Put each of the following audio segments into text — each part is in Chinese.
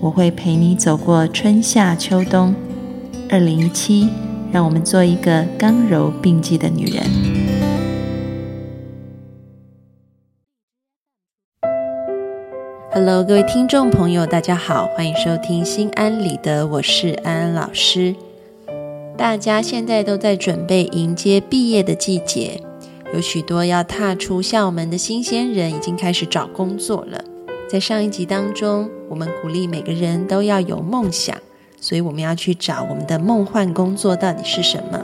我会陪你走过春夏秋冬。二零一七，让我们做一个刚柔并济的女人。Hello，各位听众朋友，大家好，欢迎收听《心安理得》，我是安安老师。大家现在都在准备迎接毕业的季节，有许多要踏出校门的新鲜人已经开始找工作了。在上一集当中，我们鼓励每个人都要有梦想，所以我们要去找我们的梦幻工作到底是什么。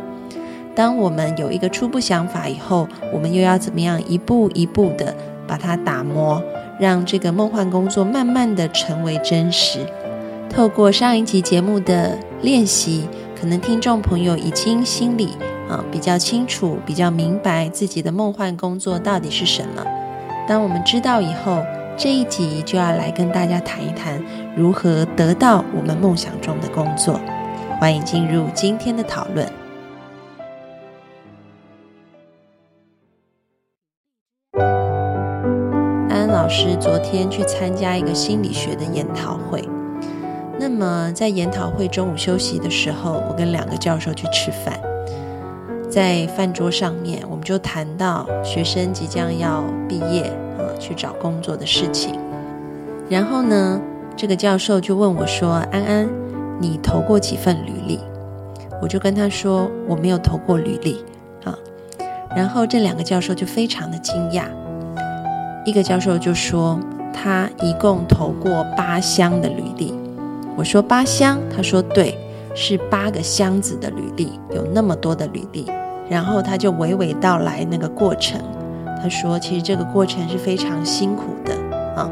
当我们有一个初步想法以后，我们又要怎么样一步一步的把它打磨，让这个梦幻工作慢慢的成为真实。透过上一集节目的练习，可能听众朋友已经心里啊比较清楚、比较明白自己的梦幻工作到底是什么。当我们知道以后，这一集就要来跟大家谈一谈如何得到我们梦想中的工作。欢迎进入今天的讨论。安安老师昨天去参加一个心理学的研讨会，那么在研讨会中午休息的时候，我跟两个教授去吃饭，在饭桌上面，我们就谈到学生即将要毕业。去找工作的事情，然后呢，这个教授就问我说：“安安，你投过几份履历？”我就跟他说：“我没有投过履历。”啊，然后这两个教授就非常的惊讶。一个教授就说：“他一共投过八箱的履历。”我说：“八箱？”他说：“对，是八个箱子的履历，有那么多的履历。”然后他就娓娓道来那个过程。他说：“其实这个过程是非常辛苦的啊！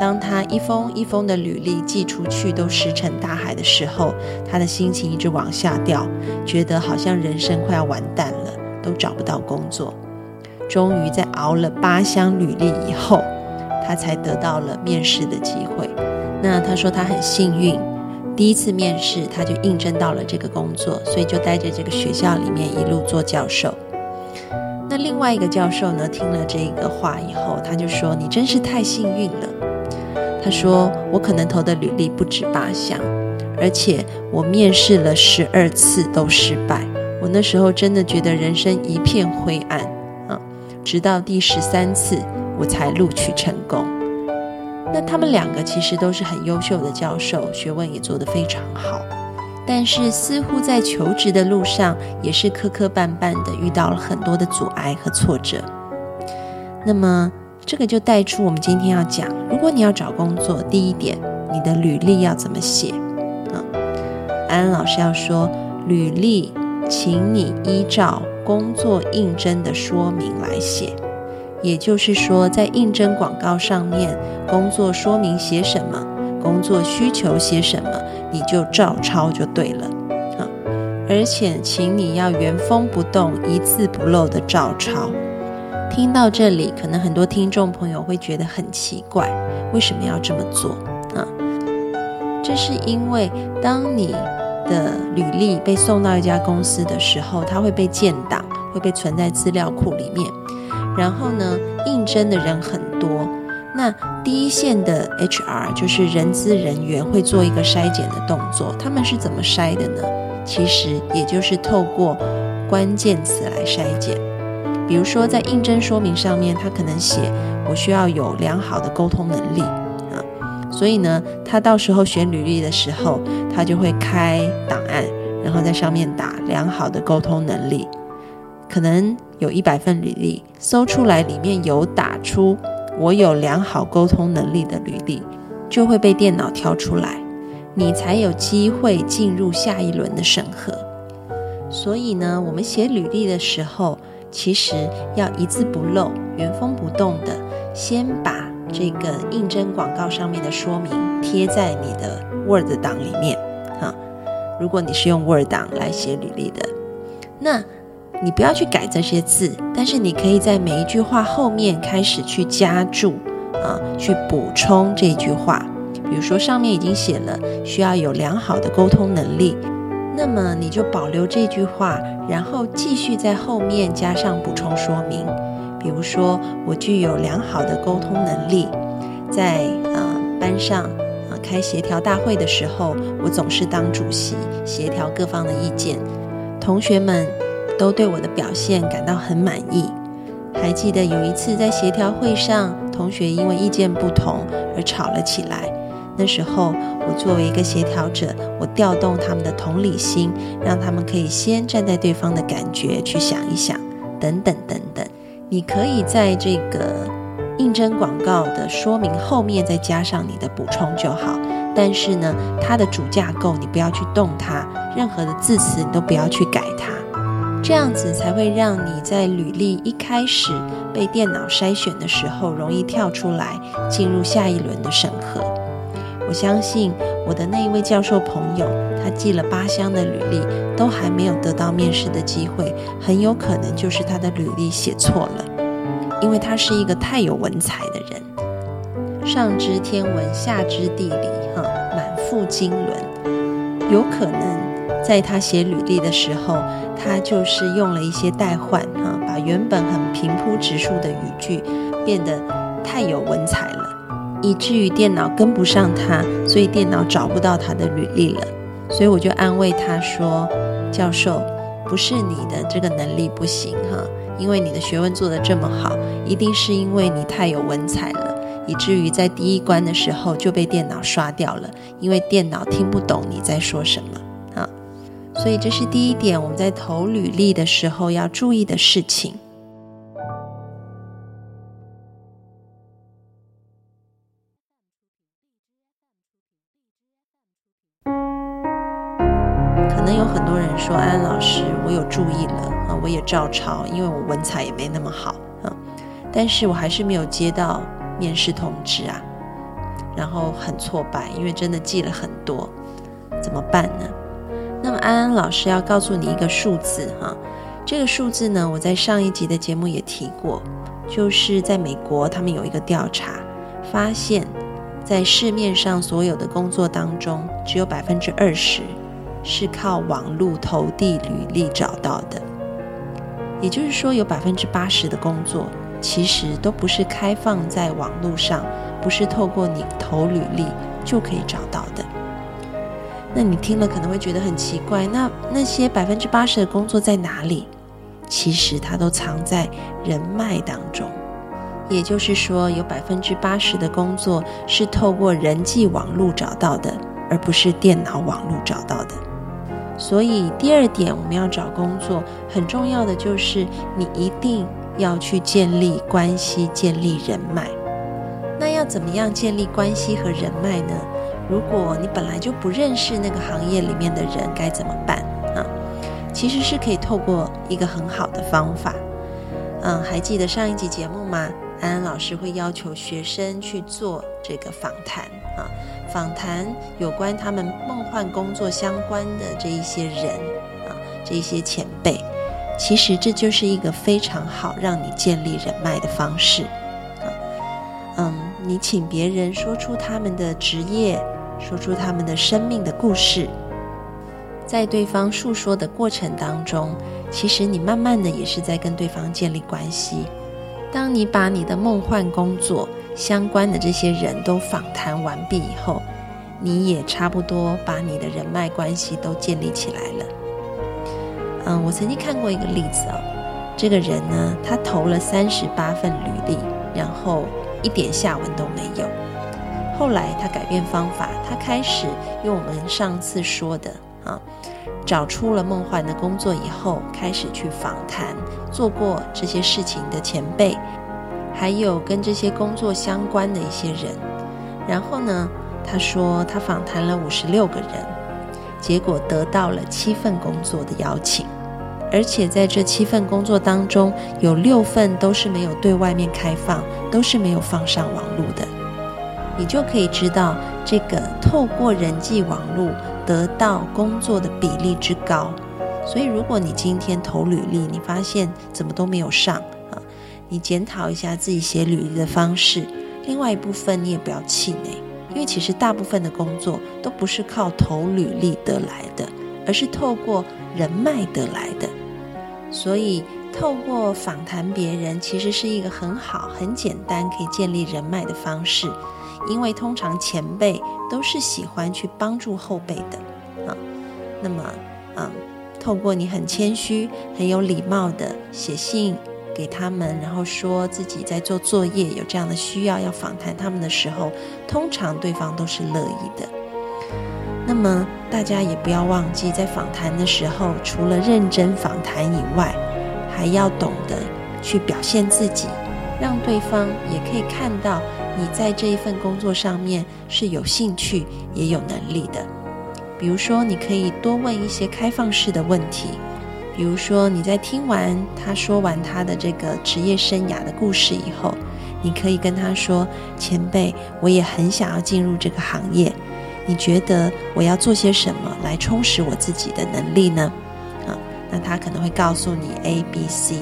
当他一封一封的履历寄出去都石沉大海的时候，他的心情一直往下掉，觉得好像人生快要完蛋了，都找不到工作。终于在熬了八箱履历以后，他才得到了面试的机会。那他说他很幸运，第一次面试他就应征到了这个工作，所以就待在这个学校里面一路做教授。”那另外一个教授呢，听了这个话以后，他就说：“你真是太幸运了。”他说：“我可能投的履历不止八项，而且我面试了十二次都失败。我那时候真的觉得人生一片灰暗啊！直到第十三次，我才录取成功。那他们两个其实都是很优秀的教授，学问也做得非常好。”但是似乎在求职的路上也是磕磕绊绊的，遇到了很多的阻碍和挫折。那么这个就带出我们今天要讲：如果你要找工作，第一点，你的履历要怎么写？啊，安安老师要说，履历，请你依照工作应征的说明来写。也就是说，在应征广告上面，工作说明写什么？工作需求些什么，你就照抄就对了啊！而且，请你要原封不动、一字不漏的照抄。听到这里，可能很多听众朋友会觉得很奇怪，为什么要这么做啊？这是因为，当你的履历被送到一家公司的时候，它会被建档，会被存在资料库里面。然后呢，应征的人很多。那第一线的 HR 就是人资人员会做一个筛检的动作，他们是怎么筛的呢？其实也就是透过关键词来筛检，比如说在应征说明上面，他可能写我需要有良好的沟通能力啊，所以呢，他到时候选履历的时候，他就会开档案，然后在上面打良好的沟通能力，可能有一百份履历，搜出来里面有打出。我有良好沟通能力的履历，就会被电脑挑出来，你才有机会进入下一轮的审核。所以呢，我们写履历的时候，其实要一字不漏、原封不动的，先把这个应征广告上面的说明贴在你的 Word 档里面啊。如果你是用 Word 档来写履历的，那你不要去改这些字，但是你可以在每一句话后面开始去加注啊，去补充这句话。比如说上面已经写了需要有良好的沟通能力，那么你就保留这句话，然后继续在后面加上补充说明。比如说我具有良好的沟通能力，在呃班上啊开协调大会的时候，我总是当主席，协调各方的意见，同学们都对我的表现感到很满意。还记得有一次在协调会上，同学因为意见不同而吵了起来。那时候，我作为一个协调者，我调动他们的同理心，让他们可以先站在对方的感觉去想一想，等等等等。你可以在这个应征广告的说明后面再加上你的补充就好。但是呢，它的主架构你不要去动它，任何的字词你都不要去改它，这样子才会让你在履历一开始被电脑筛选的时候容易跳出来，进入下一轮的审核。我相信我的那一位教授朋友，他寄了八箱的履历，都还没有得到面试的机会，很有可能就是他的履历写错了，因为他是一个太有文采的人，上知天文，下知地理，哈，满腹经纶，有可能在他写履历的时候，他就是用了一些代换，哈，把原本很平铺直述的语句变得太有文采了。以至于电脑跟不上他，所以电脑找不到他的履历了。所以我就安慰他说：“教授，不是你的这个能力不行哈，因为你的学问做得这么好，一定是因为你太有文采了，以至于在第一关的时候就被电脑刷掉了，因为电脑听不懂你在说什么。所以这是第一点，我们在投履历的时候要注意的事情。”可能有很多人说安安老师，我有注意了啊，我也照抄，因为我文采也没那么好啊，但是我还是没有接到面试通知啊，然后很挫败，因为真的记了很多，怎么办呢？那么安安老师要告诉你一个数字哈，这个数字呢，我在上一集的节目也提过，就是在美国他们有一个调查，发现，在市面上所有的工作当中，只有百分之二十。是靠网络投递履历找到的，也就是说，有百分之八十的工作其实都不是开放在网络上，不是透过你投履历就可以找到的。那你听了可能会觉得很奇怪，那那些百分之八十的工作在哪里？其实它都藏在人脉当中，也就是说，有百分之八十的工作是透过人际网络找到的，而不是电脑网络找到的。所以第二点，我们要找工作很重要的就是你一定要去建立关系、建立人脉。那要怎么样建立关系和人脉呢？如果你本来就不认识那个行业里面的人，该怎么办啊？其实是可以透过一个很好的方法。嗯，还记得上一集节目吗？安安老师会要求学生去做这个访谈啊。访谈有关他们梦幻工作相关的这一些人啊，这一些前辈，其实这就是一个非常好让你建立人脉的方式啊。嗯，你请别人说出他们的职业，说出他们的生命的故事，在对方诉说的过程当中，其实你慢慢的也是在跟对方建立关系。当你把你的梦幻工作，相关的这些人都访谈完毕以后，你也差不多把你的人脉关系都建立起来了。嗯，我曾经看过一个例子哦，这个人呢，他投了三十八份履历，然后一点下文都没有。后来他改变方法，他开始用我们上次说的啊，找出了梦幻的工作以后，开始去访谈做过这些事情的前辈。还有跟这些工作相关的一些人，然后呢，他说他访谈了五十六个人，结果得到了七份工作的邀请，而且在这七份工作当中，有六份都是没有对外面开放，都是没有放上网络的。你就可以知道，这个透过人际网络得到工作的比例之高。所以，如果你今天投履历，你发现怎么都没有上啊，你检讨一下自己写履历的方式。另外一部分，你也不要气馁，因为其实大部分的工作都不是靠投履历得来的，而是透过人脉得来的。所以，透过访谈别人，其实是一个很好、很简单可以建立人脉的方式。因为通常前辈都是喜欢去帮助后辈的啊。那么，嗯，透过你很谦虚、很有礼貌的写信。给他们，然后说自己在做作业，有这样的需要要访谈他们的时候，通常对方都是乐意的。那么大家也不要忘记，在访谈的时候，除了认真访谈以外，还要懂得去表现自己，让对方也可以看到你在这一份工作上面是有兴趣也有能力的。比如说，你可以多问一些开放式的问题。比如说，你在听完他说完他的这个职业生涯的故事以后，你可以跟他说：“前辈，我也很想要进入这个行业，你觉得我要做些什么来充实我自己的能力呢？”那他可能会告诉你 A、B、C，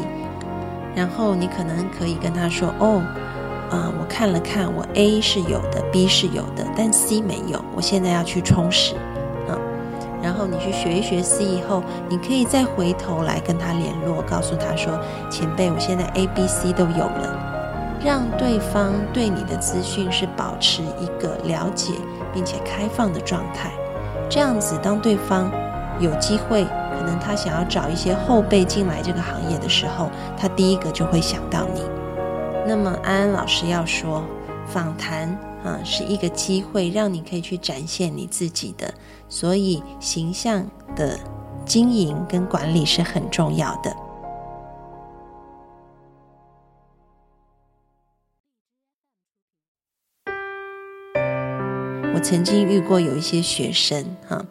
然后你可能可以跟他说：“哦，啊，我看了看，我 A 是有的，B 是有的，但 C 没有，我现在要去充实。”然后你去学一学 C 以后，你可以再回头来跟他联络，告诉他说：“前辈，我现在 A、B、C 都有了。”让对方对你的资讯是保持一个了解并且开放的状态。这样子，当对方有机会，他想要找一些后辈进来这个行业的时候，他第一个就会想到你。那么安安老师要说，访谈啊是一个机会，让你可以去展现你自己的。所以，形象的经营跟管理是很重要的。我曾经遇过有一些学生，哈，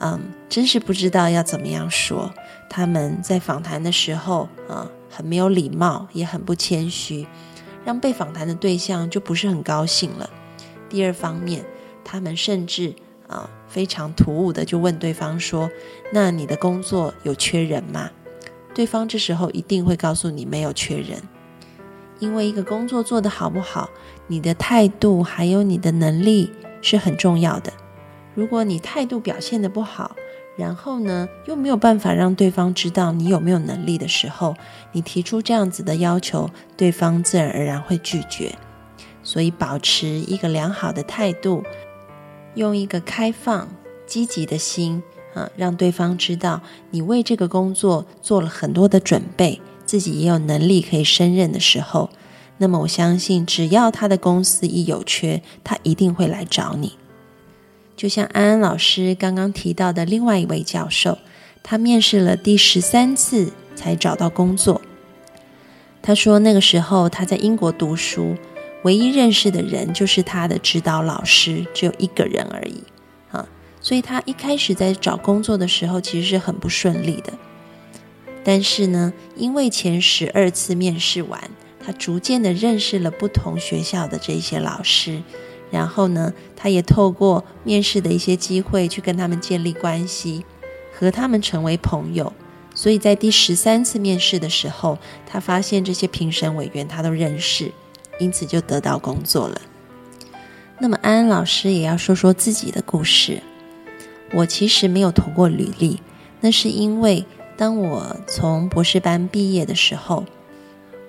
嗯，真是不知道要怎么样说。他们在访谈的时候，啊，很没有礼貌，也很不谦虚，让被访谈的对象就不是很高兴了。第二方面，他们甚至。啊，非常突兀的就问对方说：“那你的工作有缺人吗？”对方这时候一定会告诉你没有缺人，因为一个工作做得好不好，你的态度还有你的能力是很重要的。如果你态度表现的不好，然后呢又没有办法让对方知道你有没有能力的时候，你提出这样子的要求，对方自然而然会拒绝。所以保持一个良好的态度。用一个开放、积极的心啊，让对方知道你为这个工作做了很多的准备，自己也有能力可以胜任的时候，那么我相信，只要他的公司一有缺，他一定会来找你。就像安安老师刚刚提到的另外一位教授，他面试了第十三次才找到工作。他说那个时候他在英国读书。唯一认识的人就是他的指导老师，只有一个人而已，啊，所以他一开始在找工作的时候其实是很不顺利的。但是呢，因为前十二次面试完，他逐渐的认识了不同学校的这些老师，然后呢，他也透过面试的一些机会去跟他们建立关系，和他们成为朋友。所以在第十三次面试的时候，他发现这些评审委员他都认识。因此就得到工作了。那么安安老师也要说说自己的故事。我其实没有投过履历，那是因为当我从博士班毕业的时候，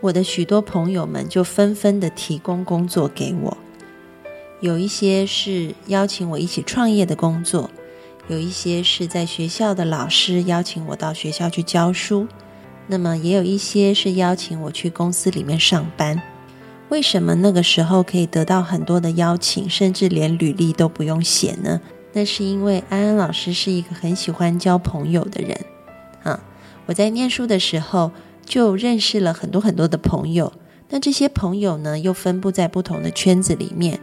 我的许多朋友们就纷纷的提供工作给我。有一些是邀请我一起创业的工作，有一些是在学校的老师邀请我到学校去教书，那么也有一些是邀请我去公司里面上班。为什么那个时候可以得到很多的邀请，甚至连履历都不用写呢？那是因为安安老师是一个很喜欢交朋友的人啊！我在念书的时候就认识了很多很多的朋友，那这些朋友呢又分布在不同的圈子里面，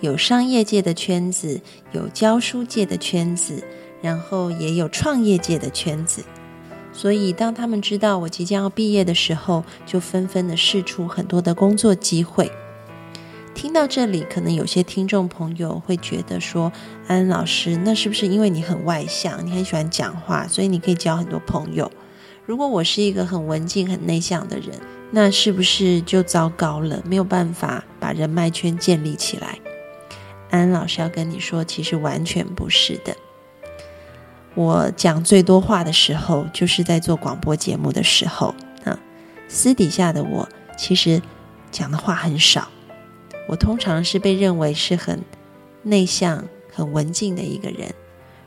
有商业界的圈子，有教书界的圈子，然后也有创业界的圈子。所以，当他们知道我即将要毕业的时候，就纷纷的试出很多的工作机会。听到这里，可能有些听众朋友会觉得说：“安老师，那是不是因为你很外向，你很喜欢讲话，所以你可以交很多朋友？如果我是一个很文静、很内向的人，那是不是就糟糕了，没有办法把人脉圈建立起来？”安安老师要跟你说，其实完全不是的。我讲最多话的时候，就是在做广播节目的时候啊。私底下的我，其实讲的话很少。我通常是被认为是很内向、很文静的一个人。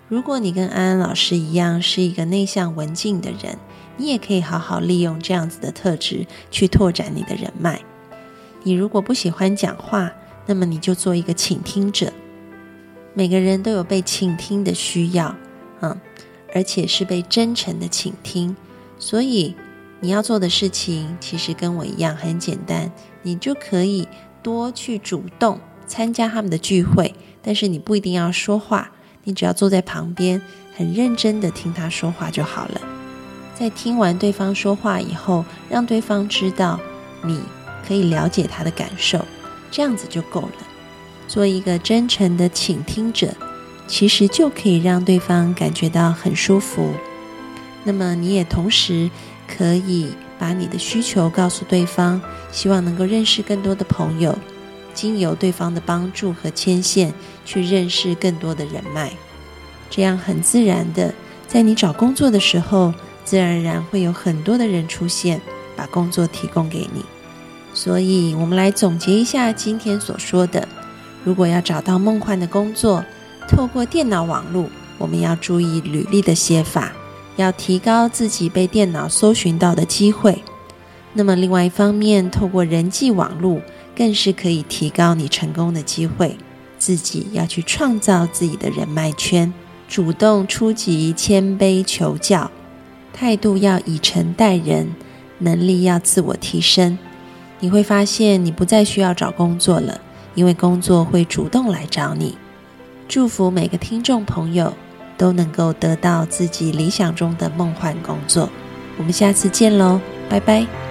如果你跟安安老师一样是一个内向文静的人，你也可以好好利用这样子的特质去拓展你的人脉。你如果不喜欢讲话，那么你就做一个倾听者。每个人都有被倾听的需要，嗯，而且是被真诚的倾听。所以你要做的事情其实跟我一样很简单，你就可以。多去主动参加他们的聚会，但是你不一定要说话，你只要坐在旁边，很认真的听他说话就好了。在听完对方说话以后，让对方知道你可以了解他的感受，这样子就够了。做一个真诚的倾听者，其实就可以让对方感觉到很舒服。那么你也同时可以。把你的需求告诉对方，希望能够认识更多的朋友，经由对方的帮助和牵线去认识更多的人脉，这样很自然的，在你找工作的时候，自然而然会有很多的人出现，把工作提供给你。所以，我们来总结一下今天所说的：如果要找到梦幻的工作，透过电脑网络，我们要注意履历的写法。要提高自己被电脑搜寻到的机会，那么另外一方面，透过人际网络，更是可以提高你成功的机会。自己要去创造自己的人脉圈，主动出击，谦卑求教，态度要以诚待人，能力要自我提升。你会发现，你不再需要找工作了，因为工作会主动来找你。祝福每个听众朋友。都能够得到自己理想中的梦幻工作。我们下次见喽，拜拜。